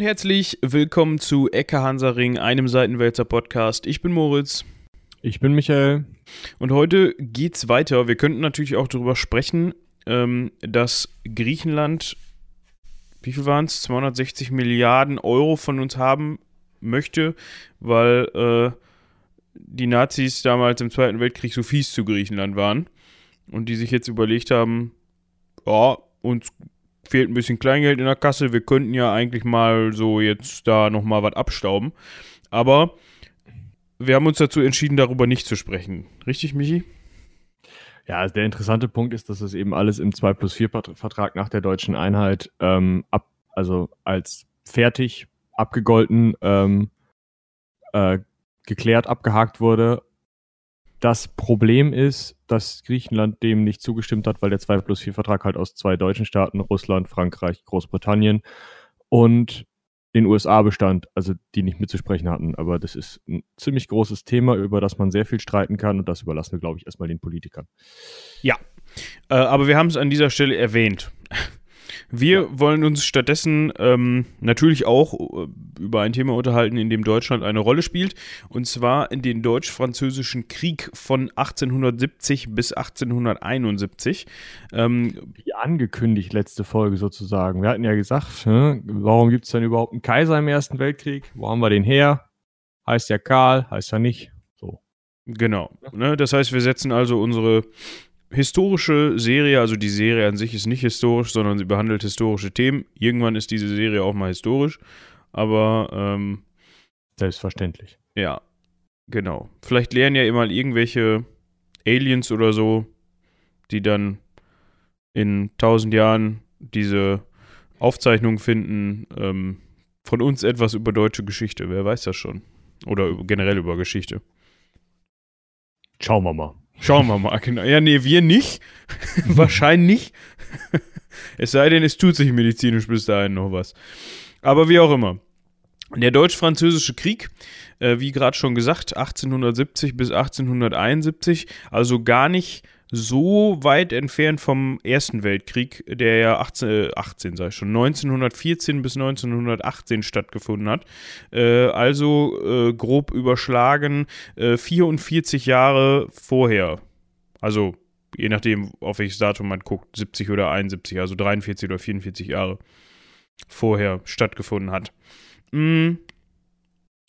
und herzlich willkommen zu Ecke Hansaring, einem Seitenwälzer Podcast. Ich bin Moritz. Ich bin Michael. Und heute geht's weiter. Wir könnten natürlich auch darüber sprechen, ähm, dass Griechenland, wie viel waren es? 260 Milliarden Euro von uns haben möchte, weil äh, die Nazis damals im Zweiten Weltkrieg so fies zu Griechenland waren und die sich jetzt überlegt haben, ja, uns fehlt ein bisschen Kleingeld in der Kasse, wir könnten ja eigentlich mal so jetzt da nochmal was abstauben. Aber wir haben uns dazu entschieden, darüber nicht zu sprechen. Richtig, Michi? Ja, also der interessante Punkt ist, dass es eben alles im 2 plus 4 Vertrag nach der deutschen Einheit ähm, ab, also als fertig abgegolten ähm, äh, geklärt, abgehakt wurde. Das Problem ist, dass Griechenland dem nicht zugestimmt hat, weil der 2 plus 4 Vertrag halt aus zwei deutschen Staaten, Russland, Frankreich, Großbritannien und den USA bestand, also die nicht mitzusprechen hatten. Aber das ist ein ziemlich großes Thema, über das man sehr viel streiten kann und das überlassen wir, glaube ich, erstmal den Politikern. Ja, äh, aber wir haben es an dieser Stelle erwähnt. Wir wollen uns stattdessen ähm, natürlich auch äh, über ein Thema unterhalten, in dem Deutschland eine Rolle spielt, und zwar in den Deutsch-Französischen Krieg von 1870 bis 1871. Ähm, Wie angekündigt, letzte Folge sozusagen. Wir hatten ja gesagt, ne, warum gibt es denn überhaupt einen Kaiser im Ersten Weltkrieg? Wo haben wir den her? Heißt ja Karl, heißt ja nicht. So. Genau. Ne? Das heißt, wir setzen also unsere historische Serie, also die Serie an sich ist nicht historisch, sondern sie behandelt historische Themen. Irgendwann ist diese Serie auch mal historisch, aber ähm, selbstverständlich. Ja, genau. Vielleicht lernen ja immer irgendwelche Aliens oder so, die dann in tausend Jahren diese Aufzeichnung finden, ähm, von uns etwas über deutsche Geschichte. Wer weiß das schon? Oder generell über Geschichte. Schauen wir mal. Schauen wir mal, genau. Ja, nee, wir nicht. Wahrscheinlich. es sei denn, es tut sich medizinisch bis dahin noch was. Aber wie auch immer. Der Deutsch-Französische Krieg, äh, wie gerade schon gesagt, 1870 bis 1871, also gar nicht so weit entfernt vom Ersten Weltkrieg, der ja 18, äh, 18 sei schon, 1914 bis 1918 stattgefunden hat. Äh, also äh, grob überschlagen 44 äh, Jahre vorher. Also je nachdem, auf welches Datum man guckt, 70 oder 71, also 43 oder 44 Jahre vorher stattgefunden hat. Mm,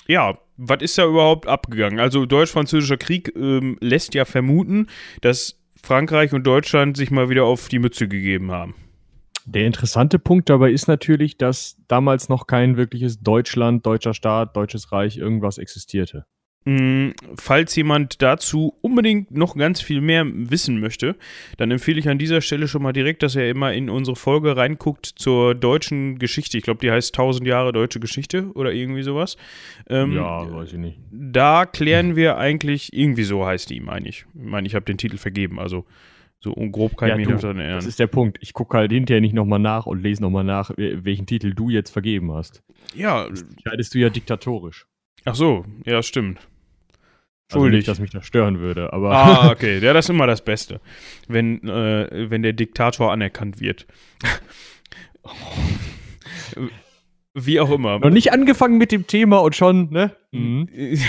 ja, was ist da überhaupt abgegangen? Also Deutsch-Französischer Krieg ähm, lässt ja vermuten, dass Frankreich und Deutschland sich mal wieder auf die Mütze gegeben haben. Der interessante Punkt dabei ist natürlich, dass damals noch kein wirkliches Deutschland, deutscher Staat, deutsches Reich, irgendwas existierte. Mm, falls jemand dazu unbedingt noch ganz viel mehr wissen möchte, dann empfehle ich an dieser Stelle schon mal direkt, dass er immer in unsere Folge reinguckt zur deutschen Geschichte. Ich glaube, die heißt 1000 Jahre deutsche Geschichte oder irgendwie sowas. Ähm, ja, weiß ich nicht. Da klären wir eigentlich, irgendwie so heißt die, meine ich. Ich meine, ich habe den Titel vergeben, also so grob kann ja, ich mich noch daran erinnern. Das ist der Punkt. Ich gucke halt hinterher nicht nochmal nach und lese nochmal nach, welchen Titel du jetzt vergeben hast. Ja. Das entscheidest du ja diktatorisch. Ach so, ja, stimmt. Also nicht, dass mich das stören würde, aber. Ah, okay. Ja, das ist immer das Beste. Wenn, äh, wenn der Diktator anerkannt wird. Wie auch immer. Noch nicht angefangen mit dem Thema und schon, ne? Mhm.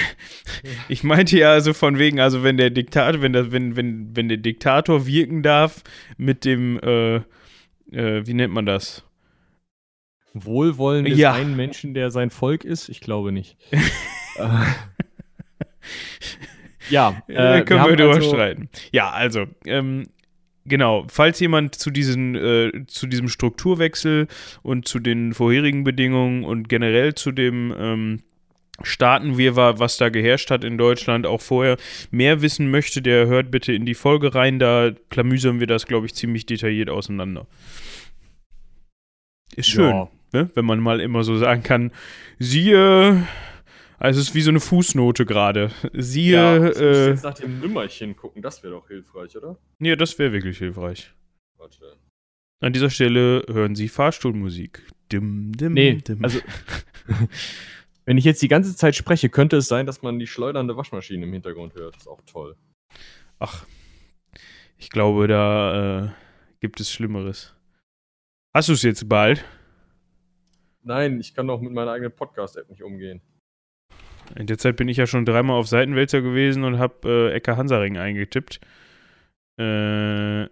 Ich meinte ja also von wegen, also wenn der Diktator, wenn, das, wenn, wenn, wenn der Diktator wirken darf mit dem, äh, äh, wie nennt man das? Wohlwollen des ja. einen Menschen, der sein Volk ist? Ich glaube nicht. ja, äh, können wir, wir darüber also streiten. Ja, also, ähm, Genau, falls jemand zu, diesen, äh, zu diesem Strukturwechsel und zu den vorherigen Bedingungen und generell zu dem ähm, Staatenwirrwarr, was da geherrscht hat in Deutschland, auch vorher mehr wissen möchte, der hört bitte in die Folge rein, da klamüsern wir das, glaube ich, ziemlich detailliert auseinander. Ist schön, ja. ne? wenn man mal immer so sagen kann, siehe also es ist wie so eine Fußnote gerade. Siehe. Ja, äh, jetzt nach dem Nümmerchen gucken, das wäre doch hilfreich, oder? Ja, das wäre wirklich hilfreich. Warte. An dieser Stelle hören Sie Fahrstuhlmusik. Dim, dim, nee, dim. also wenn ich jetzt die ganze Zeit spreche, könnte es sein, dass man die schleudernde Waschmaschine im Hintergrund hört. Das ist auch toll. Ach, ich glaube, da äh, gibt es Schlimmeres. Hast du es jetzt bald? Nein, ich kann doch mit meiner eigenen Podcast-App nicht umgehen. In der Zeit bin ich ja schon dreimal auf Seitenwälzer gewesen und habe äh, Ecke Hansaring eingetippt. Äh,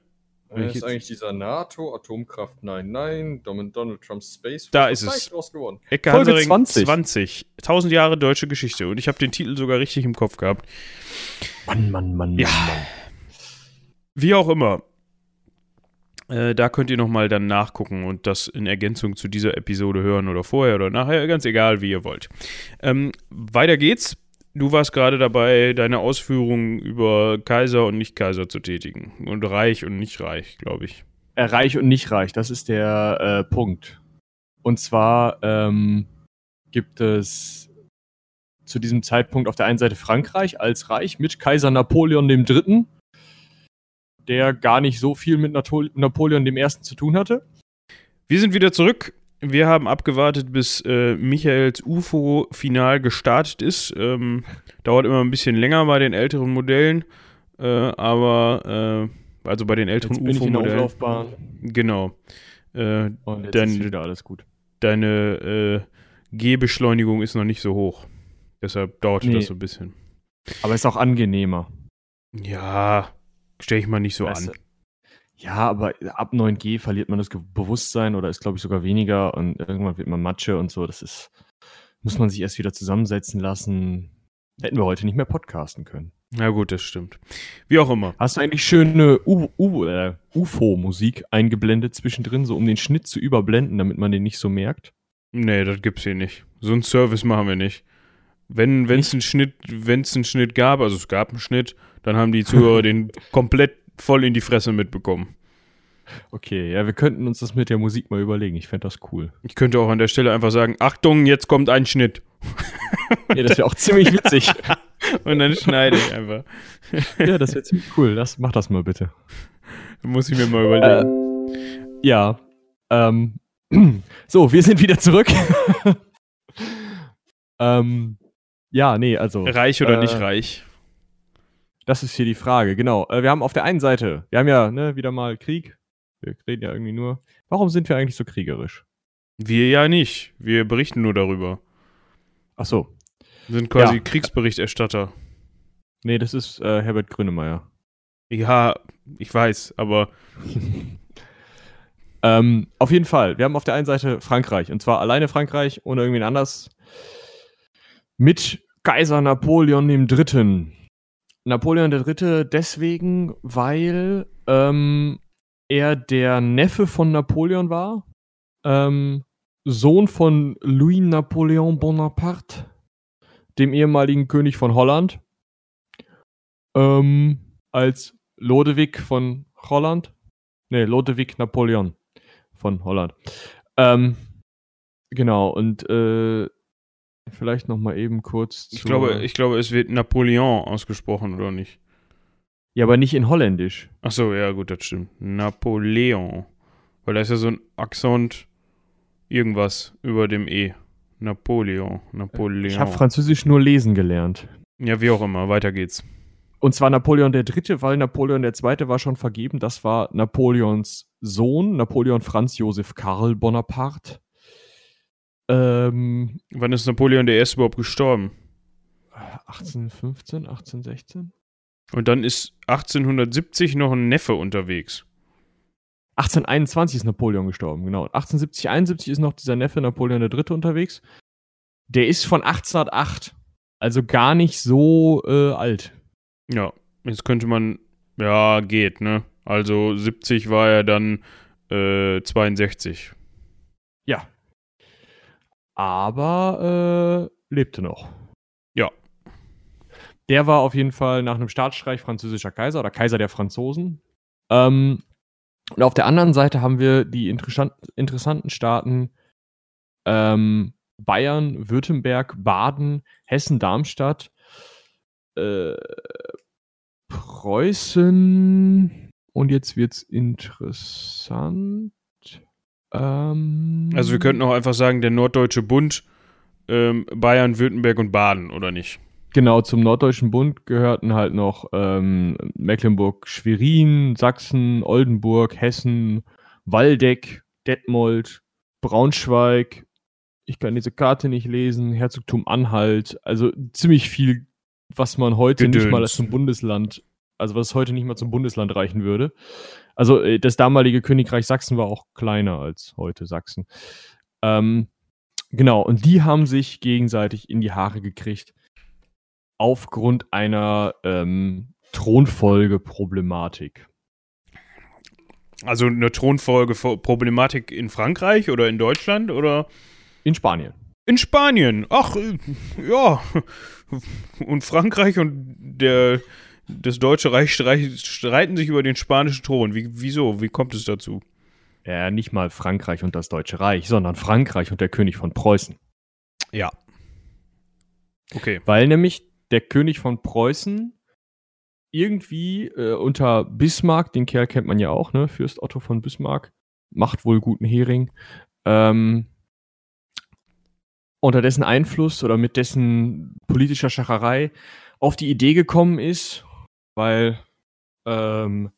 Wer ist eigentlich dieser NATO, Atomkraft, nein, nein, Donald Trumps Space Da ist es. Ecke Folge Hansaring 20. 20. 1000 Jahre deutsche Geschichte. Und ich habe den Titel sogar richtig im Kopf gehabt. Mann, Mann, Mann, ja. Mann, Mann. Wie auch immer. Äh, da könnt ihr nochmal dann nachgucken und das in Ergänzung zu dieser Episode hören oder vorher oder nachher, ganz egal, wie ihr wollt. Ähm, weiter geht's. Du warst gerade dabei, deine Ausführungen über Kaiser und Nicht-Kaiser zu tätigen. Und reich und nicht reich, glaube ich. Äh, reich und nicht reich, das ist der äh, Punkt. Und zwar ähm, gibt es zu diesem Zeitpunkt auf der einen Seite Frankreich als Reich mit Kaiser Napoleon III der gar nicht so viel mit Napoleon dem Ersten zu tun hatte. Wir sind wieder zurück. Wir haben abgewartet, bis äh, Michaels UFO final gestartet ist. Ähm, dauert immer ein bisschen länger bei den älteren Modellen, äh, aber äh, also bei den älteren UFO-Modellen. Genau. Äh, Und jetzt dann, ist wieder alles gut. Deine äh, G-Beschleunigung ist noch nicht so hoch. Deshalb dauert nee. das so ein bisschen. Aber ist auch angenehmer. Ja, Stelle ich mal nicht so weißt an. Ja, aber ab 9G verliert man das Bewusstsein oder ist, glaube ich, sogar weniger und irgendwann wird man Matsche und so. Das ist, muss man sich erst wieder zusammensetzen lassen. Hätten wir heute nicht mehr podcasten können. Na gut, das stimmt. Wie auch immer. Hast du eigentlich schöne äh, UFO-Musik eingeblendet zwischendrin, so um den Schnitt zu überblenden, damit man den nicht so merkt? Nee, das gibt's hier nicht. So einen Service machen wir nicht. Wenn es einen Schnitt, wenn es einen Schnitt gab, also es gab einen Schnitt, dann haben die Zuhörer den komplett voll in die Fresse mitbekommen. Okay, ja, wir könnten uns das mit der Musik mal überlegen. Ich fände das cool. Ich könnte auch an der Stelle einfach sagen: Achtung, jetzt kommt ein Schnitt. Ja, das wäre auch ziemlich witzig. Und dann schneide ich einfach. Ja, das wäre ziemlich cool. Das, mach das mal bitte. Muss ich mir mal überlegen. Äh, ja. Ähm, so, wir sind wieder zurück. ähm, ja, nee, also. Reich oder äh, nicht reich? Das ist hier die Frage, genau. Äh, wir haben auf der einen Seite, wir haben ja ne, wieder mal Krieg. Wir reden ja irgendwie nur. Warum sind wir eigentlich so kriegerisch? Wir ja nicht. Wir berichten nur darüber. Ach so. Wir sind quasi ja. Kriegsberichterstatter. Nee, das ist äh, Herbert Grönemeyer. Ja, ich weiß, aber. ähm, auf jeden Fall. Wir haben auf der einen Seite Frankreich. Und zwar alleine Frankreich ohne irgendwen anders. Mit Kaiser Napoleon III. Napoleon III. deswegen, weil ähm, er der Neffe von Napoleon war, ähm, Sohn von Louis Napoleon Bonaparte, dem ehemaligen König von Holland, ähm, als Lodewijk von Holland, ne, Lodewijk Napoleon von Holland. Ähm, genau, und äh, Vielleicht noch mal eben kurz ich glaube, ich glaube, es wird Napoleon ausgesprochen, oder nicht? Ja, aber nicht in Holländisch. Ach so, ja, gut, das stimmt. Napoleon. Weil da ist ja so ein Akzent irgendwas über dem E. Napoleon. Napoleon. Ich habe Französisch nur lesen gelernt. Ja, wie auch immer. Weiter geht's. Und zwar Napoleon der Dritte, weil Napoleon der Zweite war schon vergeben. Das war Napoleons Sohn, Napoleon Franz Josef Karl Bonaparte. Ähm, Wann ist Napoleon der Erste überhaupt gestorben? 1815, 1816? Und dann ist 1870 noch ein Neffe unterwegs. 1821 ist Napoleon gestorben, genau. 1870, 71 ist noch dieser Neffe Napoleon III. unterwegs. Der ist von 1808, also gar nicht so äh, alt. Ja, jetzt könnte man, ja, geht, ne? Also 70 war er dann äh, 62. Ja, aber äh, lebte noch. Ja. Der war auf jeden Fall nach einem Staatsstreich französischer Kaiser oder Kaiser der Franzosen. Ähm, und auf der anderen Seite haben wir die interessanten Staaten ähm, Bayern, Württemberg, Baden, Hessen, Darmstadt, äh, Preußen. Und jetzt wird es interessant. Ähm, also wir könnten auch einfach sagen, der Norddeutsche Bund, ähm, Bayern, Württemberg und Baden, oder nicht? Genau, zum Norddeutschen Bund gehörten halt noch ähm, Mecklenburg, Schwerin, Sachsen, Oldenburg, Hessen, Waldeck, Detmold, Braunschweig, ich kann diese Karte nicht lesen, Herzogtum Anhalt, also ziemlich viel, was man heute Gedöns. nicht mal zum Bundesland, also was heute nicht mal zum Bundesland reichen würde. Also äh, das damalige Königreich Sachsen war auch kleiner als heute Sachsen. Ähm, genau, und die haben sich gegenseitig in die Haare gekriegt aufgrund einer ähm, Thronfolge-Problematik. Also eine Thronfolge-Problematik in Frankreich oder in Deutschland oder In Spanien. in Spanien? Ach, äh, ja. Und Frankreich und der, das Deutsche Reich strei- streiten sich über den spanischen Thron. Wie, wieso? Wie kommt es dazu? Ja, nicht mal Frankreich und das Deutsche Reich, sondern Frankreich und der König von Preußen. Ja. Okay. Weil nämlich der König von Preußen irgendwie äh, unter Bismarck, den Kerl kennt man ja auch, ne? Fürst Otto von Bismarck, macht wohl guten Hering, ähm, unter dessen Einfluss oder mit dessen politischer Schacherei auf die Idee gekommen ist, weil ähm,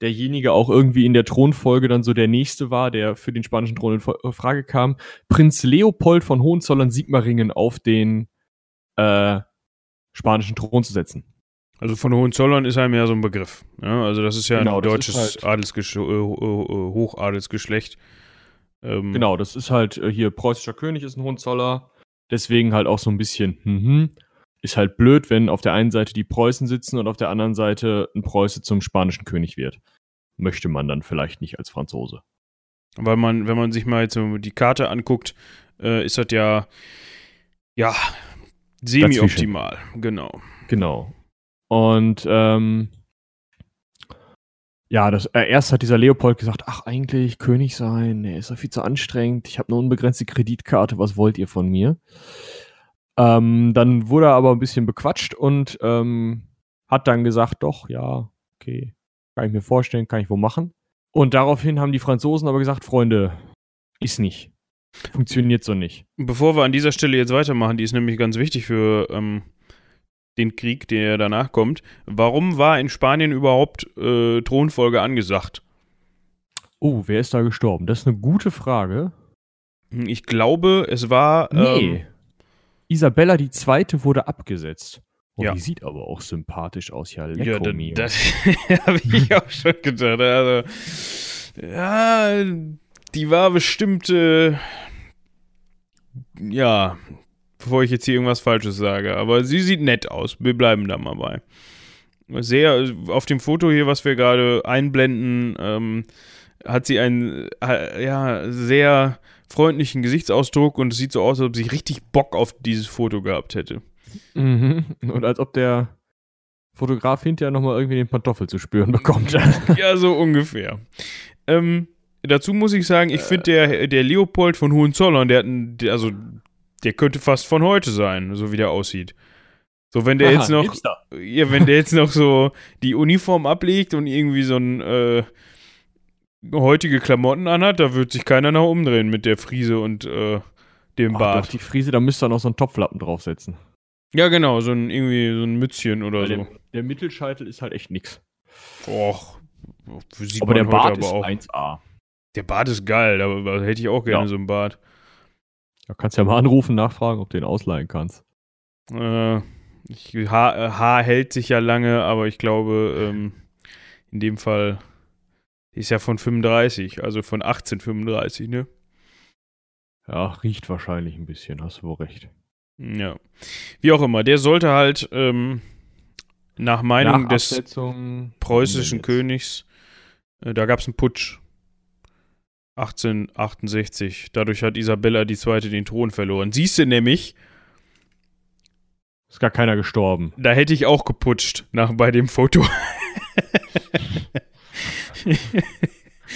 derjenige auch irgendwie in der Thronfolge dann so der nächste war, der für den spanischen Thron in äh, Frage kam, Prinz Leopold von Hohenzollern-Sigmaringen auf den äh, spanischen Thron zu setzen. Also von Hohenzollern ist einem ja so ein Begriff. Ja, also das ist ja Genau, ein deutsches halt- Adelsgesch äh, äh, Hochadelsgeschlecht. Ähm, Genau, das ist halt hier preußischer König ist ein Hohenzoller, deswegen halt auch so ein bisschen, mhm. Ist halt blöd, wenn auf der einen Seite die Preußen sitzen und auf der anderen Seite ein Preuße zum spanischen König wird. Möchte man dann vielleicht nicht als Franzose. Weil man, wenn man sich mal jetzt die Karte anguckt, äh, ist das ja, ja, semi-optimal. Genau. Genau. Und ähm, ja, das, äh, erst hat dieser Leopold gesagt, ach eigentlich König sein, nee, ist doch viel zu anstrengend, ich habe eine unbegrenzte Kreditkarte, was wollt ihr von mir? Ähm, dann wurde er aber ein bisschen bequatscht und ähm, hat dann gesagt, doch, ja, okay, kann ich mir vorstellen, kann ich wo machen. Und daraufhin haben die Franzosen aber gesagt, Freunde, ist nicht. Funktioniert so nicht. Bevor wir an dieser Stelle jetzt weitermachen, die ist nämlich ganz wichtig für ähm, den Krieg, der danach kommt. Warum war in Spanien überhaupt äh, Thronfolge angesagt? Oh, wer ist da gestorben? Das ist eine gute Frage. Ich glaube, es war. Nee. Ähm, Isabella die Zweite wurde abgesetzt. Oh, Ja. Die sieht aber auch sympathisch aus, ja. ja, Lecco da, mio. das habe ich auch schon gedacht. Also, ja, die war bestimmt. Äh, ja, bevor ich jetzt hier irgendwas Falsches sage. Aber sie sieht nett aus. Wir bleiben da mal bei. Sehr, auf dem Foto hier, was wir gerade einblenden, ähm, hat sie einen äh, ja, sehr freundlichen Gesichtsausdruck und es sieht so aus, als ob sie richtig Bock auf dieses Foto gehabt hätte. Mhm. Und als ob der Fotograf hinterher nochmal irgendwie den Pantoffel zu spüren bekommt. Ja, so ungefähr. Ähm, dazu muss ich sagen, ich finde der, der Leopold von Hohenzollern, der hat einen, der, also der könnte fast von heute sein, so wie der aussieht. So, wenn der Aha, jetzt noch, ja, wenn der jetzt noch so die Uniform ablegt und irgendwie so ein äh, heutige Klamotten anhat, da wird sich keiner noch umdrehen mit der Friese und äh, dem Ach, Bart. doch, die Friese, da müsste er noch so einen Topflappen draufsetzen. Ja, genau, so ein irgendwie so ein Mützchen oder Weil so. der, der Mittelscheitel ist halt echt nix. Och, sieht Aber der man heute Bart ist auch. 1A. Der Bart ist geil, da hätte ich auch gerne Ja. so einen Bart. Da kannst du ja mal anrufen, nachfragen, ob du den ausleihen kannst. Äh, ich, Haar, Haar hält sich ja lange, aber ich glaube, ähm, in dem Fall ist ja von 35, also von 1835, ne? Ja, riecht wahrscheinlich ein bisschen, hast du wohl recht. Ja. Wie auch immer, der sollte halt ähm, nach Meinung Nach des preußischen. Königs, äh, da gab es einen Putsch. 1868. Dadurch hat Isabella II. den Thron verloren. Siehst du nämlich, Ist gar keiner gestorben. da hätte ich auch geputscht nach, bei dem Foto.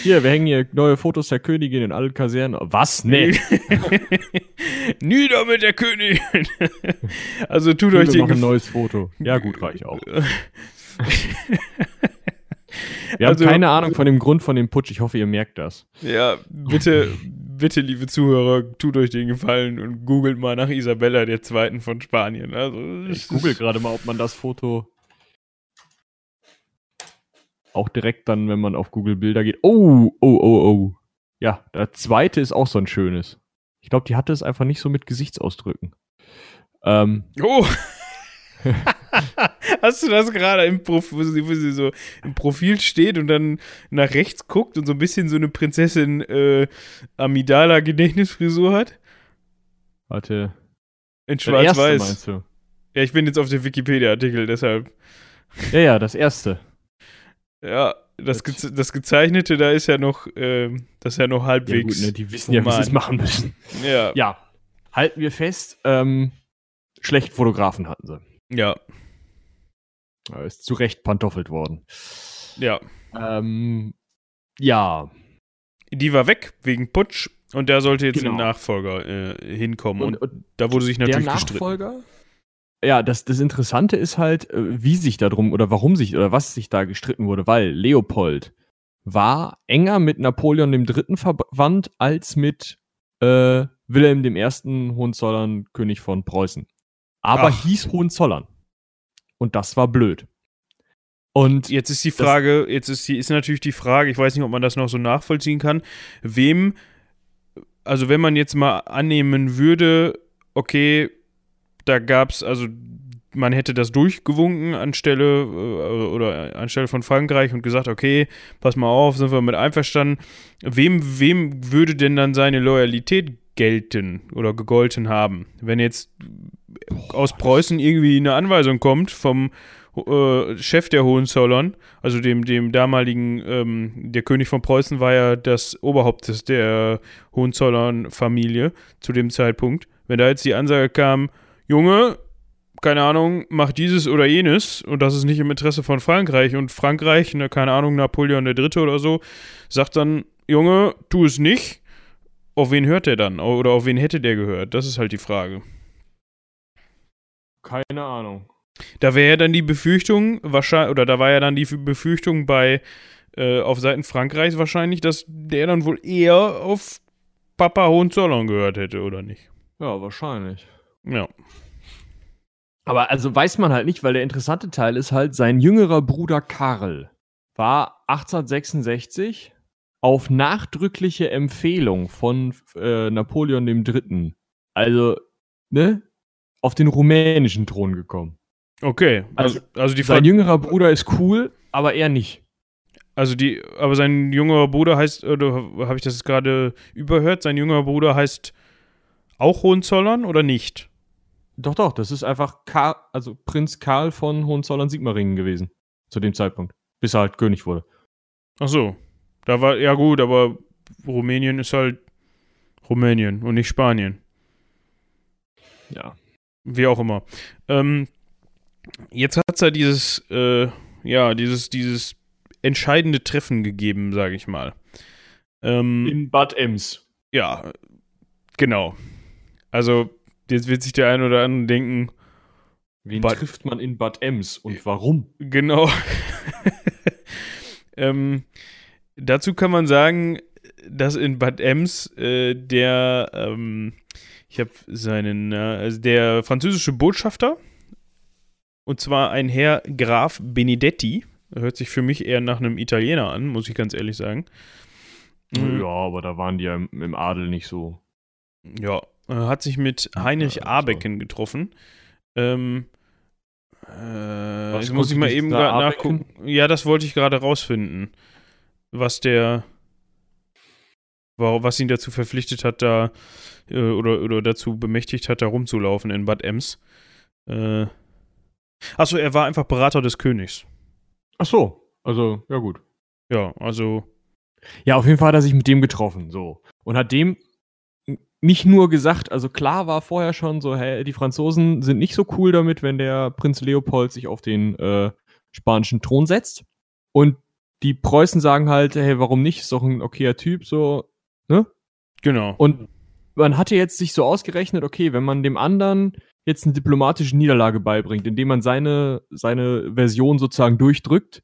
Hier, wir hängen hier neue Fotos der Königin in allen Kasernen. Was? Nee. Nieder mit der Königin. also tut euch den noch ein neues Foto. Ja, gut, reicht auch. Wir Also- haben keine Ahnung von dem Grund von dem Putsch. Ich hoffe, ihr merkt das. Ja, bitte, bitte, liebe Zuhörer, tut euch den Gefallen und googelt mal nach Isabella der Zweiten von Spanien. Also, Ich google gerade mal, ob man das Foto auch direkt dann, wenn man auf Google Bilder geht. Oh, oh, oh, oh. Ja, der zweite ist auch so ein schönes. Ich glaube, die hatte es einfach nicht so mit Gesichtsausdrücken. Ähm, Oh! Hast du das gerade im Profil, wo sie, so im Profil steht und dann nach rechts guckt und so ein bisschen so eine Prinzessin äh, Amidala-Gedächtnisfrisur hat? warte. In schwarz-weiß. Ja, ich bin jetzt auf dem Wikipedia-Artikel, deshalb. Ja, ja, das erste. Ja, das, Geze das Gezeichnete, da ist ja noch, ähm, das ist ja noch Ja, halbwegs. gut, ne, die wissen ja, wie sie es machen müssen. ja, Ja, halten wir fest, ähm, schlechten Fotografen hatten sie. ja, Er ist zu Recht pantoffelt worden. ja. Ähm, ja. Die war weg wegen Putsch und da sollte jetzt Genau. ein Nachfolger äh, hinkommen. Und, Und, und da wurde sich der natürlich gestritten. Ja, das, das Interessante ist halt, äh, wie sich darum oder warum sich oder was sich da gestritten wurde, weil Leopold war enger mit Napoleon III. verwandt als mit äh, Wilhelm I. Hohenzollern, König von Preußen. Aber Ach. hieß Hohenzollern. Und das war blöd. Und Jetzt ist die Frage, jetzt ist, die, ist natürlich die Frage, ich weiß nicht, ob man das noch so nachvollziehen kann, wem, also wenn man jetzt mal annehmen würde, okay, da gab es, also man hätte das durchgewunken anstelle äh, oder anstelle von Frankreich und gesagt, okay, pass mal auf, sind wir mit einverstanden. Wem, wem würde denn dann seine Loyalität gelten oder gegolten haben? Wenn jetzt aus Preußen irgendwie eine Anweisung kommt vom äh, Chef der Hohenzollern, also dem, dem damaligen, ähm, der König von Preußen war ja das Oberhaupt der Hohenzollern-Familie zu dem Zeitpunkt. Wenn da jetzt die Ansage kam, Junge, keine Ahnung, mach dieses oder jenes und das ist nicht im Interesse von Frankreich und Frankreich, ne, keine Ahnung, Napoleon der Dritte oder so, sagt dann, Junge, tu es nicht. Auf wen hört der dann? Oder auf wen hätte der gehört? Das ist halt die Frage. keine Ahnung. Da wäre ja dann die Befürchtung, wahrscheinlich, oder da war ja dann die Befürchtung bei, äh, auf Seiten Frankreichs wahrscheinlich, dass der dann wohl eher auf Papa Hohenzollern gehört hätte, oder nicht? Ja, wahrscheinlich. Ja. Aber also weiß man halt nicht, weil der interessante Teil ist halt, sein jüngerer Bruder Karl war 1866 auf nachdrückliche Empfehlung von äh, Napoleon III. Also, ne, auf den rumänischen Thron gekommen. Okay. Also, also die Sein jüngerer Bruder ist cool, aber er nicht. also die, aber sein jüngerer Bruder heißt, oder habe ich das jetzt gerade überhört? Sein jüngerer Bruder heißt auch Hohenzollern oder nicht? Doch, doch, das ist einfach Karl, also Prinz Karl von Hohenzollern-Sigmaringen gewesen. Zu dem Zeitpunkt. Bis er halt König wurde. Ach so. Da war, ja gut, aber Rumänien ist halt Rumänien und nicht Spanien. Ja. Wie auch immer. Ähm, jetzt hat es ja dieses, äh, ja, dieses, dieses entscheidende Treffen gegeben, sage ich mal. Ähm, In Bad Ems. ja, genau. Also, jetzt wird sich der ein oder andere denken, Wen Bad- trifft man in Bad Ems und warum? genau. ähm, dazu kann man sagen, dass in Bad Ems äh, der, ähm, ich habe seinen, äh, also der französische Botschafter, und zwar ein Herr Graf Benedetti, hört sich für mich eher nach einem Italiener an, muss ich ganz ehrlich sagen. Mhm. Ja, aber da waren die ja im, im Adel nicht so. Ja, hat sich mit Heinrich Ja, so. Abecken getroffen. Ähm, äh, jetzt muss ich mal eben gerade nachgucken. Ja, das wollte ich gerade rausfinden. Was der, wa- was ihn dazu verpflichtet hat, da äh, oder, oder dazu bemächtigt hat, da rumzulaufen in Bad Ems. Äh, achso, er war einfach Berater des Königs. Ach so, also, ja gut. Ja, also, Ja, auf jeden Fall hat er sich mit dem getroffen, so. Und hat dem nicht nur gesagt, also klar war vorher schon so, hey, die Franzosen sind nicht so cool damit, wenn der Prinz Leopold sich auf den äh, spanischen Thron setzt. Und die Preußen sagen halt, hey, warum nicht? Ist doch ein okayer Typ, so, ne? genau. Und man hatte jetzt sich so ausgerechnet, okay, wenn man dem anderen jetzt eine diplomatische Niederlage beibringt, indem man seine, seine Version sozusagen durchdrückt,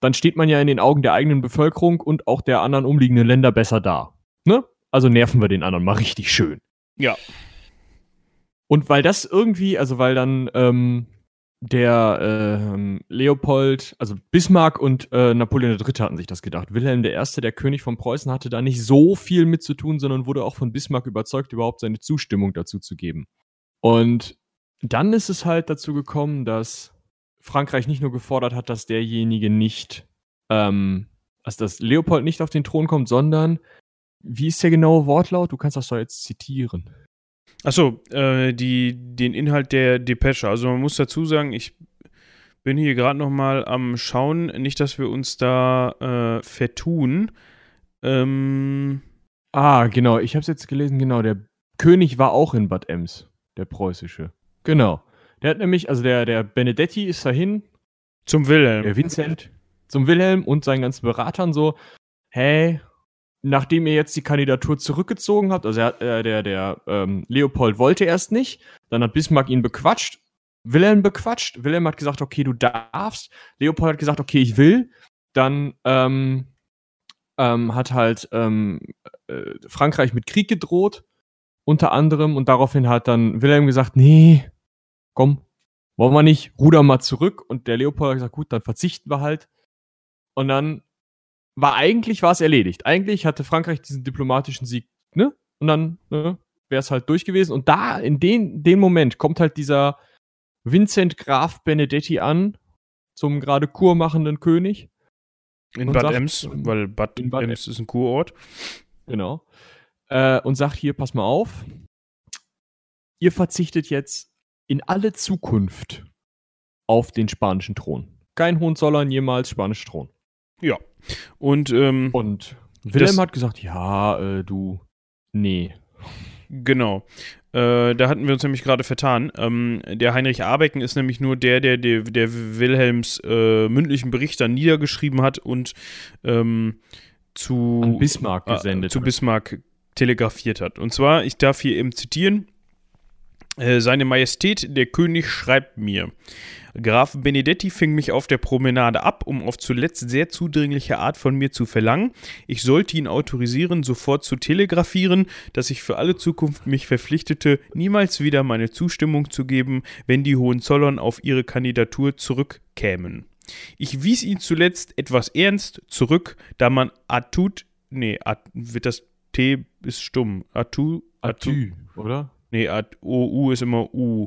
dann steht man ja in den Augen der eigenen Bevölkerung und auch der anderen umliegenden Länder besser da. Ne? Also nerven wir den anderen mal richtig schön. Ja. Und weil das irgendwie, also weil dann ähm, der äh, Leopold, also Bismarck und äh, Napoleon III. hatten sich das gedacht. Wilhelm I., der König von Preußen, hatte da nicht so viel mit zu tun, sondern wurde auch von Bismarck überzeugt, überhaupt seine Zustimmung dazu zu geben. Und dann ist es halt dazu gekommen, dass Frankreich nicht nur gefordert hat, dass derjenige nicht, ähm, also dass Leopold nicht auf den Thron kommt, sondern wie ist der genaue Wortlaut? Du kannst das doch jetzt zitieren. Achso, äh, die, den Inhalt der Depesche. Also man muss dazu sagen, ich bin hier gerade noch mal am Schauen, nicht, dass wir uns da äh, vertun. Ähm, ah, genau, ich habe es jetzt gelesen, genau, der König war auch in Bad Ems, der preußische. Genau. Der hat nämlich, also der, der Benedetti ist dahin. Zum Wilhelm. Der Vincent. Zum Wilhelm und seinen ganzen Beratern so, hey, nachdem ihr jetzt die Kandidatur zurückgezogen habt, also er, äh, der, der ähm, Leopold wollte erst nicht, dann hat Bismarck ihn bequatscht, Wilhelm bequatscht, Wilhelm hat gesagt, okay, du darfst, Leopold hat gesagt, okay, ich will, dann ähm, ähm, hat halt ähm, äh, Frankreich mit Krieg gedroht, unter anderem, und daraufhin hat dann Wilhelm gesagt, nee, komm, wollen wir nicht, ruder mal zurück, und der Leopold hat gesagt, gut, dann verzichten wir halt, und dann war eigentlich war es erledigt. Eigentlich hatte Frankreich diesen diplomatischen Sieg, ne? Und dann ne, wäre es halt durch gewesen. Und da, in den, den Moment, kommt halt dieser Vincent Graf Benedetti an, zum gerade kurmachenden König. In Bad sagt, Ems, weil Bad, Bad Ems ist ein Kurort. Genau. Äh, und sagt hier, pass mal auf, ihr verzichtet jetzt in alle Zukunft auf den spanischen Thron. Kein Hohenzollern jemals spanisch Thron. Ja. Und, ähm, und Wilhelm hat gesagt, ja, äh, du, nee. Genau. Äh, da hatten wir uns nämlich gerade vertan. Ähm, der Heinrich Abecken ist nämlich nur der, der, der, der Wilhelms äh, mündlichen Bericht dann niedergeschrieben hat und ähm, zu An Bismarck gesendet. Äh, zu Bismarck telegrafiert hat. Und zwar, ich darf hier eben zitieren, seine Majestät, der König, schreibt mir. Graf Benedetti fing mich auf der Promenade ab, um auf zuletzt sehr zudringliche Art von mir zu verlangen. Ich sollte ihn autorisieren, sofort zu telegrafieren, dass ich für alle Zukunft mich verpflichtete, niemals wieder meine Zustimmung zu geben, wenn die Hohenzollern auf ihre Kandidatur zurückkämen. Ich wies ihn zuletzt etwas ernst zurück, da man Atut, nee, at, wird das T ist stumm. Atu, Atü, oder? Nee, At, U ist immer U.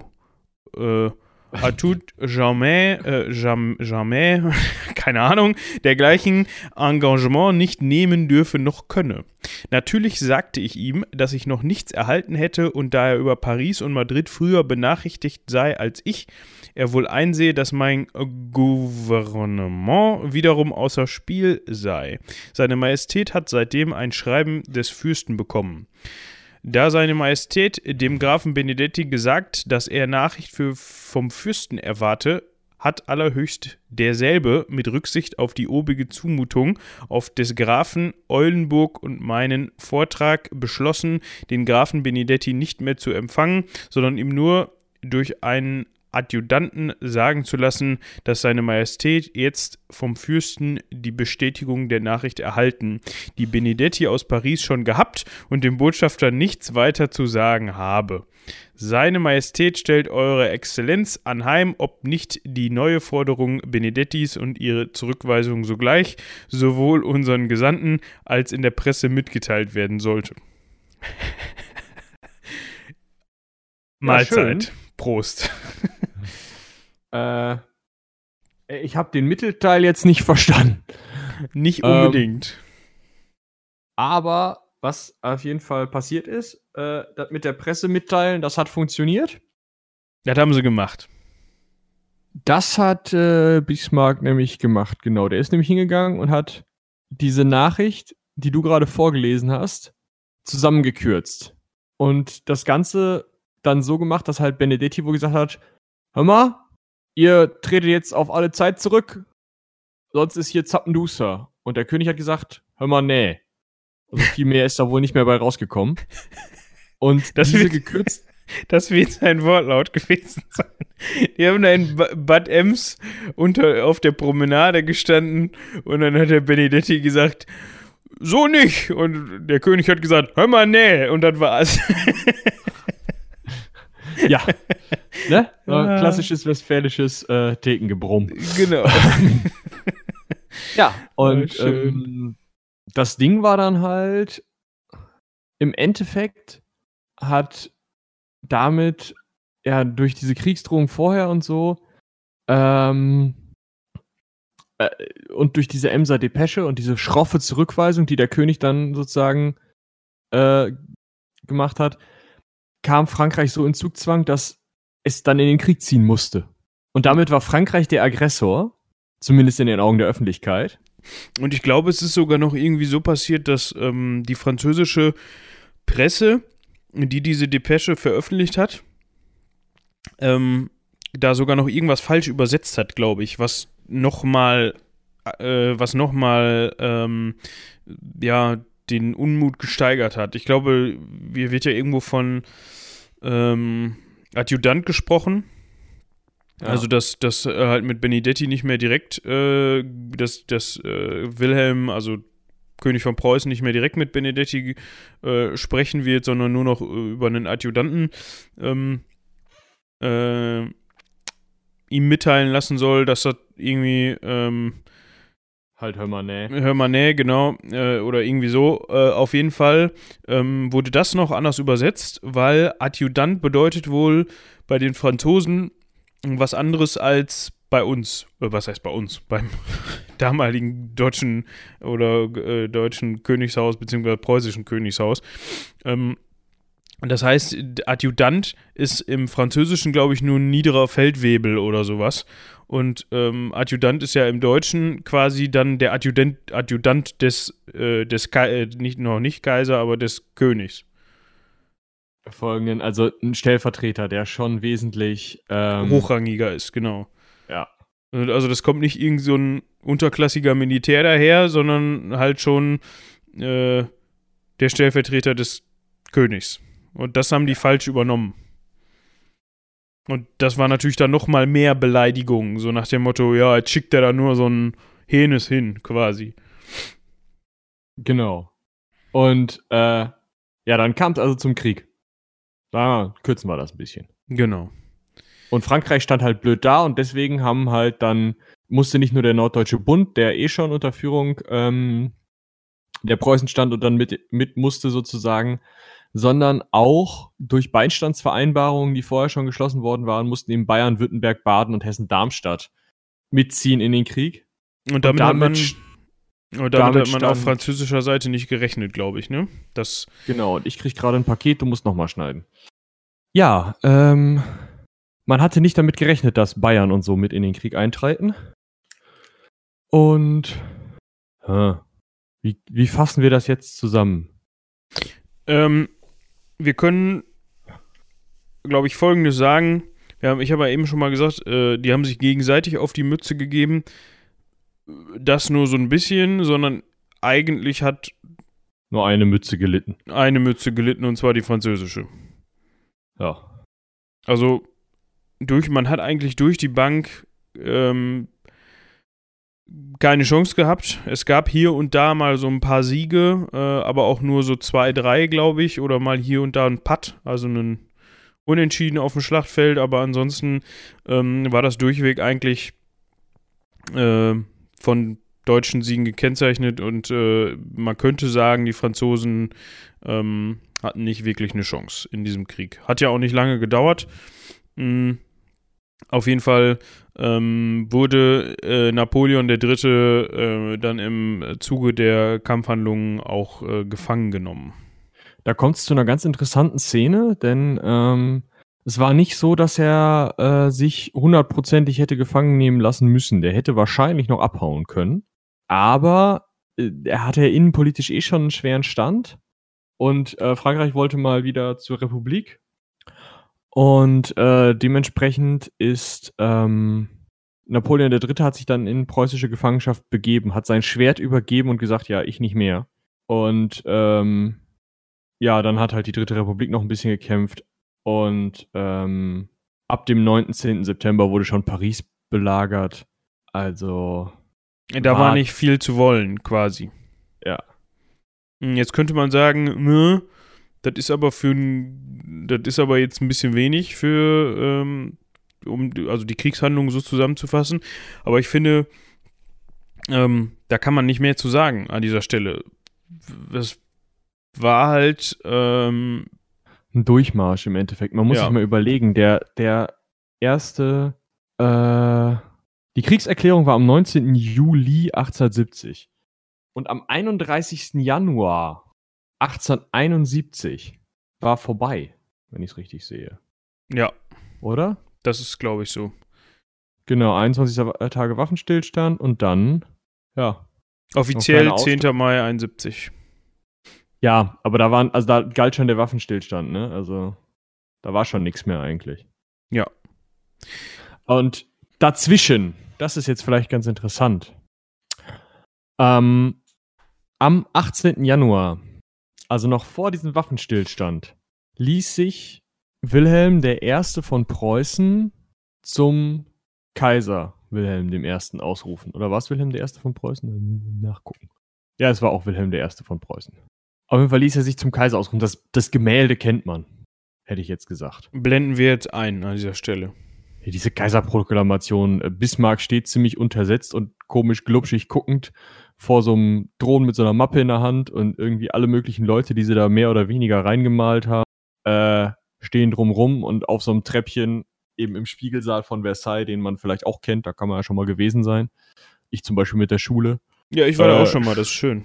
Äh, à tout jamais, äh, jam, jamais, keine Ahnung, dergleichen Engagement nicht nehmen dürfe noch könne. Natürlich sagte ich ihm, dass ich noch nichts erhalten hätte und da er über Paris und Madrid früher benachrichtigt sei als ich, er wohl einsehe, dass mein Gouvernement wiederum außer Spiel sei. Seine Majestät hat seitdem ein Schreiben des Fürsten bekommen. Da seine Majestät dem Grafen Benedetti gesagt, dass er Nachricht für, vom Fürsten erwarte, hat allerhöchst derselbe mit Rücksicht auf die obige Zumutung auf des Grafen Eulenburg und meinen Vortrag beschlossen, den Grafen Benedetti nicht mehr zu empfangen, sondern ihm nur durch einen Adjutanten sagen zu lassen, dass seine Majestät jetzt vom Fürsten die Bestätigung der Nachricht erhalten, die Benedetti aus Paris schon gehabt und dem Botschafter nichts weiter zu sagen habe. Seine Majestät stellt Eure Exzellenz anheim, ob nicht die neue Forderung Benedettis und ihre Zurückweisung sogleich sowohl unseren Gesandten als in der Presse mitgeteilt werden sollte. Mahlzeit. Ja, Prost. äh, ich habe den Mittelteil jetzt nicht verstanden. Nicht unbedingt. Ähm, aber was auf jeden Fall passiert ist, äh, das mit der Presse mitteilen, das hat funktioniert. Das haben sie gemacht. Das hat äh, Bismarck nämlich gemacht, genau. Der ist nämlich hingegangen und hat diese Nachricht, die du gerade vorgelesen hast, zusammengekürzt. Und das Ganze dann so gemacht, dass halt Benedetti wohl gesagt hat, hör mal, ihr tretet jetzt auf alle Zeit zurück, sonst ist hier Zappenduster. Und der König hat gesagt, hör mal, nee. Also viel mehr ist da wohl nicht mehr bei rausgekommen. Und das diese gekürzt. Das wird sein Wortlaut gewesen sein. Die haben da in Bad Ems unter, auf der Promenade gestanden und dann hat der Benedetti gesagt, so nicht. Und der König hat gesagt, hör mal, nee. Und das war's. ja. Ne? Ja. Klassisches westfälisches äh, Thekengebrumm. Genau. ja, und ähm, das Ding war dann halt, im Endeffekt hat damit, ja, durch diese Kriegsdrohung vorher und so, ähm, äh, und durch diese Emser Depesche und diese schroffe Zurückweisung, die der König dann sozusagen äh, gemacht hat, kam Frankreich so in Zugzwang, dass es dann in den Krieg ziehen musste. Und damit war Frankreich der Aggressor, zumindest in den Augen der Öffentlichkeit. Und ich glaube, es ist sogar noch irgendwie so passiert, dass ähm, die französische Presse, die diese Depesche veröffentlicht hat, ähm, da sogar noch irgendwas falsch übersetzt hat, glaube ich, was nochmal, äh, was nochmal, ähm, ja, den Unmut gesteigert hat. Ich glaube, hier wird ja irgendwo von ähm, Adjutant gesprochen. Ja. Also, dass das äh, halt mit Benedetti nicht mehr direkt, äh, dass, dass äh, Wilhelm, also König von Preußen, nicht mehr direkt mit Benedetti äh, sprechen wird, sondern nur noch äh, über einen Adjutanten ähm, äh, ihm mitteilen lassen soll, dass das irgendwie ähm, Halt hör mal näh. Hör mal näh, genau. Äh, oder irgendwie so. Äh, auf jeden Fall ähm, wurde das noch anders übersetzt, weil Adjutant bedeutet wohl bei den Franzosen was anderes als bei uns. Äh, was heißt bei uns? Beim damaligen deutschen oder äh, deutschen Königshaus beziehungsweise preußischen Königshaus. Ähm, das heißt, Adjutant ist im Französischen, glaube ich, nur ein niederer Feldwebel oder sowas. Und ähm, Adjutant ist ja im Deutschen quasi dann der Adjutant, Adjutant des, äh, des äh, nicht, noch nicht Kaiser, aber des Königs. Folgenden, also ein Stellvertreter, der schon wesentlich ähm, hochrangiger ist, genau. Ja. Also das kommt nicht irgend so ein unterklassiger Militär daher, sondern halt schon äh, der Stellvertreter des Königs. Und das haben die falsch übernommen. Und das war natürlich dann nochmal mehr Beleidigung, so nach dem Motto, ja, jetzt schickt er da nur so ein Henes hin, quasi. Genau. Und äh, ja, dann kam es also zum Krieg. Da kürzen wir das ein bisschen. Genau. Und Frankreich stand halt blöd da und deswegen haben halt dann, musste nicht nur der Norddeutsche Bund, der eh schon unter Führung ähm, der Preußen stand und dann mit, mit musste sozusagen, sondern auch durch Beistandsvereinbarungen, die vorher schon geschlossen worden waren, mussten eben Bayern, Württemberg, Baden und Hessen-Darmstadt mitziehen in den Krieg. Und damit, und damit hat man, und damit, damit hat man auf französischer Seite nicht gerechnet, glaube ich, ne? Das genau, und ich krieg gerade ein Paket, du musst nochmal schneiden. Ja, ähm, man hatte nicht damit gerechnet, dass Bayern und so mit in den Krieg eintreten. Und äh, wie, wie fassen wir das jetzt zusammen? Ähm, wir können, glaube ich, Folgendes sagen. Haben, ich habe ja eben schon mal gesagt, äh, die haben sich gegenseitig auf die Mütze gegeben. Das nur so ein bisschen, sondern eigentlich hat nur eine Mütze gelitten. Eine Mütze gelitten und zwar die französische. Ja. Also durch, man hat eigentlich durch die Bank ähm, keine Chance gehabt. Es gab hier und da mal so ein paar Siege, äh, aber auch nur so zwei, drei, glaube ich, oder mal hier und da ein Putt, also ein Unentschieden auf dem Schlachtfeld, aber ansonsten ähm, war das durchweg eigentlich äh, von deutschen Siegen gekennzeichnet und äh, man könnte sagen, die Franzosen ähm, hatten nicht wirklich eine Chance in diesem Krieg. Hat ja auch nicht lange gedauert. Mhm. Auf jeden Fall ähm, wurde äh, Napoleon III. Äh, dann im Zuge der Kampfhandlungen auch äh, gefangen genommen. Da kommt es zu einer ganz interessanten Szene, denn ähm, es war nicht so, dass er äh, sich hundertprozentig hätte gefangen nehmen lassen müssen. Der hätte wahrscheinlich noch abhauen können. Aber äh, er hatte ja innenpolitisch eh schon einen schweren Stand. Und äh, Frankreich wollte mal wieder zur Republik und äh, dementsprechend ist ähm, Napoleon III. hat sich dann in preußische Gefangenschaft begeben, hat sein Schwert übergeben und gesagt, ja, ich nicht mehr. Und ähm, ja, dann hat halt die Dritte Republik noch ein bisschen gekämpft. Und ähm, ab dem 19. September wurde schon Paris belagert. Also. Da war, war nicht viel zu wollen, quasi. Ja. Hm, jetzt könnte man sagen, nö, Das ist aber für ein, das ist aber jetzt ein bisschen wenig für, ähm, um also die Kriegshandlungen so zusammenzufassen. Aber ich finde, ähm, da kann man nicht mehr zu sagen an dieser Stelle. Es war halt ähm, ein Durchmarsch im Endeffekt. Man muss Ja. sich mal überlegen, der, der erste, äh, die Kriegserklärung war am 19. Juli 1870. Und am 31. Januar 1871 war vorbei, wenn ich es richtig sehe. ja, Oder? das ist, glaube ich, so. Genau, 21 Tage Waffenstillstand und dann, ja. Offiziell kleiner 10. Mai 71. Ja, aber da waren, also da galt schon der Waffenstillstand, ne? Also da war schon nichts mehr eigentlich. Ja. Und dazwischen, das ist jetzt vielleicht ganz interessant. Ähm, am 18. Januar, also noch vor diesem Waffenstillstand, ließ sich Wilhelm I. von Preußen zum Kaiser Wilhelm I. ausrufen. Oder war es Wilhelm I. von Preußen? Nachgucken. Ja, es war auch Wilhelm I. von Preußen. Auf jeden Fall ließ er sich zum Kaiser ausrufen. Das, das Gemälde kennt man, hätte ich jetzt gesagt. Blenden wir jetzt ein an dieser Stelle. Ja, diese Kaiserproklamation, äh, Bismarck steht ziemlich untersetzt und komisch glubschig guckend vor so einem Drohnen mit so einer Mappe in der Hand und irgendwie alle möglichen Leute, die sie da mehr oder weniger reingemalt haben, äh, stehen drumrum und auf so einem Treppchen eben im Spiegelsaal von Versailles, den man vielleicht auch kennt, da kann man ja schon mal gewesen sein. Ich zum Beispiel mit der Schule. Ja, ich war da Äh, auch schon mal, das ist schön.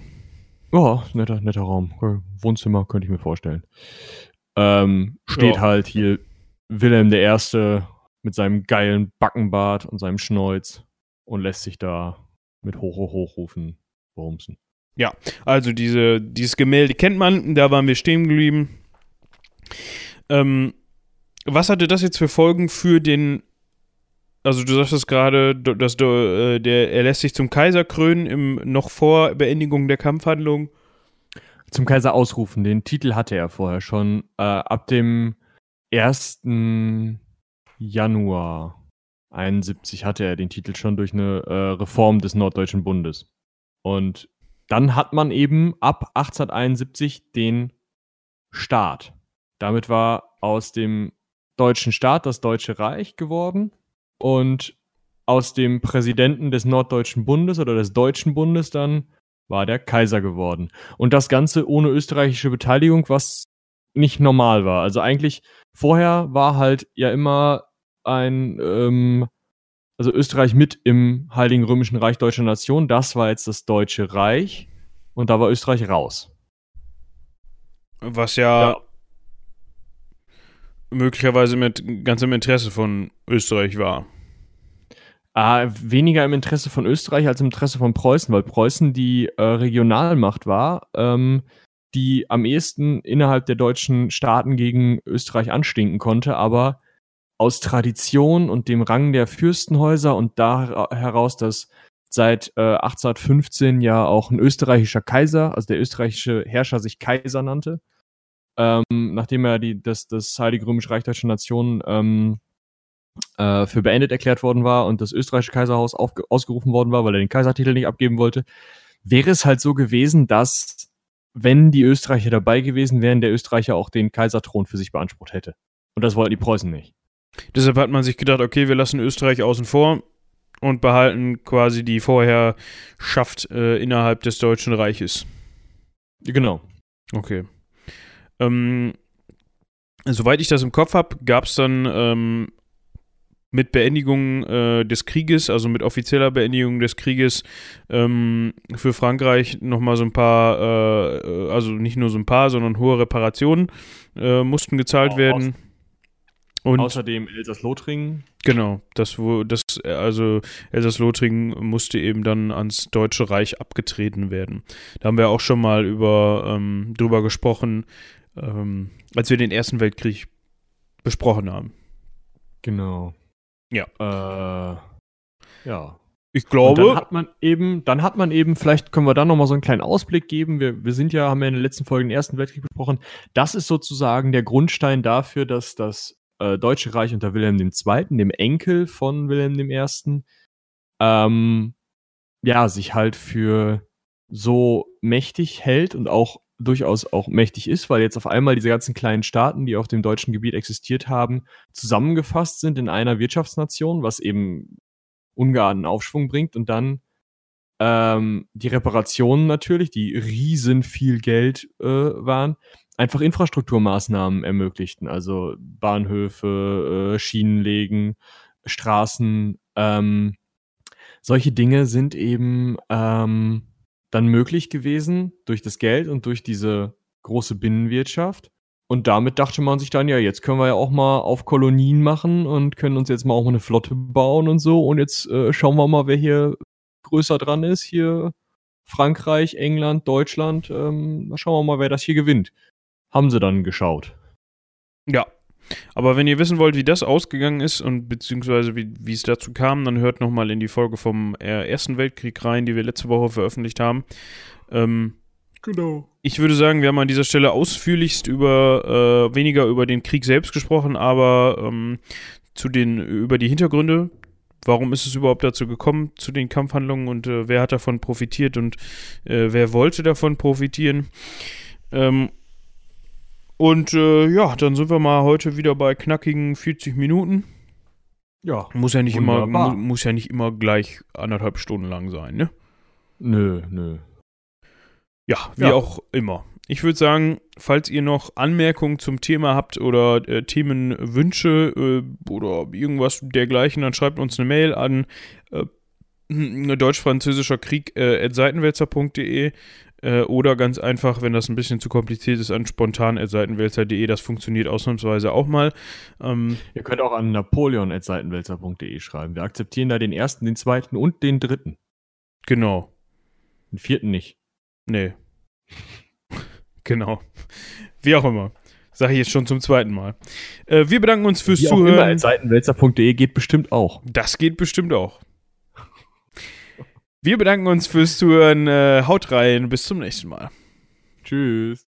Ja, netter, netter Raum. Äh, Wohnzimmer könnte ich mir vorstellen. Ähm, steht Ja. halt hier Wilhelm I. mit seinem geilen Backenbart und seinem Schnäuz und lässt sich da mit Hoch, Hoch, Hochrufen berumsen. Also diese, dieses Gemälde kennt man, da waren wir stehen geblieben. Ähm, was hatte das jetzt für Folgen für den, also du sagst es gerade, dass du, äh, der, er lässt sich zum Kaiser krönen im, noch vor Beendigung der Kampfhandlung. Zum Kaiser ausrufen, den Titel hatte er vorher schon. Äh, ab dem 1. Januar 71 hatte er den Titel schon durch eine äh, Reform des Norddeutschen Bundes. Und dann hat man eben ab 1871 den Staat. Damit war aus dem deutschen Staat das Deutsche Reich geworden und aus dem Präsidenten des Norddeutschen Bundes oder des Deutschen Bundes dann war der Kaiser geworden. Und das Ganze ohne österreichische Beteiligung, was nicht normal war. Also eigentlich vorher war halt ja immer ein, ähm, also Österreich mit im Heiligen Römischen Reich Deutscher Nation. Das war jetzt das Deutsche Reich und da war Österreich raus. Was ja, möglicherweise mit ganzem Interesse von Österreich war. Ah, weniger im Interesse von Österreich als im Interesse von Preußen, weil Preußen die äh, Regionalmacht war, ähm, die am ehesten innerhalb der deutschen Staaten gegen Österreich anstinken konnte, aber aus Tradition und dem Rang der Fürstenhäuser und da heraus, dass seit äh, 1815 ja auch ein österreichischer Kaiser, also der österreichische Herrscher sich Kaiser nannte, ähm, nachdem er die, das, das Heilige Römische Reich Deutscher Nation ähm, äh, für beendet erklärt worden war und das österreichische Kaiserhaus ausgerufen worden war, weil er den Kaisertitel nicht abgeben wollte, wäre es halt so gewesen, dass, wenn die Österreicher dabei gewesen wären, der Österreicher auch den Kaiserthron für sich beansprucht hätte. Und das wollten die Preußen nicht. Deshalb hat man sich gedacht, okay, wir lassen Österreich außen vor und behalten quasi die Vorherrschaft äh, innerhalb des Deutschen Reiches. Genau. Okay. Ähm, soweit ich das im Kopf habe, gab es dann ähm, mit Beendigung äh, des Krieges, also mit offizieller Beendigung des Krieges, ähm, für Frankreich nochmal so ein paar, äh, also nicht nur so ein paar, sondern hohe Reparationen äh, mussten gezahlt Au- werden. Und Außerdem Elsass-Lothringen. Genau, das, wo, das, also Elsass-Lothringen musste eben dann ans Deutsche Reich abgetreten werden. Da haben wir auch schon mal über, ähm, drüber gesprochen, ähm, als wir den Ersten Weltkrieg besprochen haben. Genau. Ja. Äh, ja. Ich Und glaube, dann hat man eben, dann hat man eben, vielleicht können wir da nochmal so einen kleinen Ausblick geben. Wir, wir sind ja, haben ja in der letzten Folge den Ersten Weltkrieg besprochen. Das ist sozusagen der Grundstein dafür, dass das äh, Deutsche Reich unter Wilhelm II., dem Enkel von Wilhelm I., ähm, ja, sich halt für so mächtig hält und auch durchaus auch mächtig ist, weil jetzt auf einmal diese ganzen kleinen Staaten, die auf dem deutschen Gebiet existiert haben, zusammengefasst sind in einer Wirtschaftsnation, was eben ungeahnten Aufschwung bringt und dann ähm, die Reparationen natürlich, die riesen viel Geld äh, waren, einfach Infrastrukturmaßnahmen ermöglichten, also Bahnhöfe, äh, Schienen legen, Straßen, ähm, solche Dinge sind eben ähm, dann möglich gewesen durch das Geld und durch diese große Binnenwirtschaft. Und damit dachte man sich dann, ja, jetzt können wir ja auch mal auf Kolonien machen und können uns jetzt mal auch mal eine Flotte bauen und so. Und jetzt äh, schauen wir mal, wer hier größer dran ist. Hier Frankreich, England, Deutschland. Ähm, schauen wir mal, wer das hier gewinnt. Haben sie dann geschaut. Ja, aber wenn ihr wissen wollt, wie das ausgegangen ist und beziehungsweise wie, wie es dazu kam, dann hört nochmal in die Folge vom äh, Ersten Weltkrieg rein, die wir letzte Woche veröffentlicht haben. Ähm, genau. Ich würde sagen, wir haben an dieser Stelle ausführlichst über äh, weniger über den Krieg selbst gesprochen, aber ähm, zu den über die Hintergründe. Warum ist es überhaupt dazu gekommen, zu den Kampfhandlungen und äh, wer hat davon profitiert und äh, wer wollte davon profitieren? Ähm, und äh, ja, dann sind wir mal heute wieder bei knackigen 40 Minuten. Ja. Muss ja nicht immer mu muss ja nicht immer gleich anderthalb Stunden lang sein, ne? Nö, nö. Ja, wie ja. auch immer. Ich würde sagen, falls ihr noch Anmerkungen zum Thema habt oder äh, Themenwünsche äh, oder irgendwas dergleichen, dann schreibt uns eine Mail an äh, deutsch-französischer Krieg äh, seitenwälzer.de äh, oder ganz einfach, wenn das ein bisschen zu kompliziert ist, an spontan.seitenwälzer.de. Das funktioniert ausnahmsweise auch mal. Ähm, Ihr könnt auch an napoleon.seitenwälzer.de schreiben. Wir akzeptieren da den ersten, den zweiten und den dritten. Genau. Den vierten nicht. Nee. genau. Wie auch immer. Sage ich jetzt schon zum zweiten Mal. Äh, wir bedanken uns fürs Wie Zuhören. Seitenwälzer.de geht bestimmt auch. Das geht bestimmt auch. Wir bedanken uns fürs Zuhören. Äh, haut rein. Bis zum nächsten Mal. Tschüss.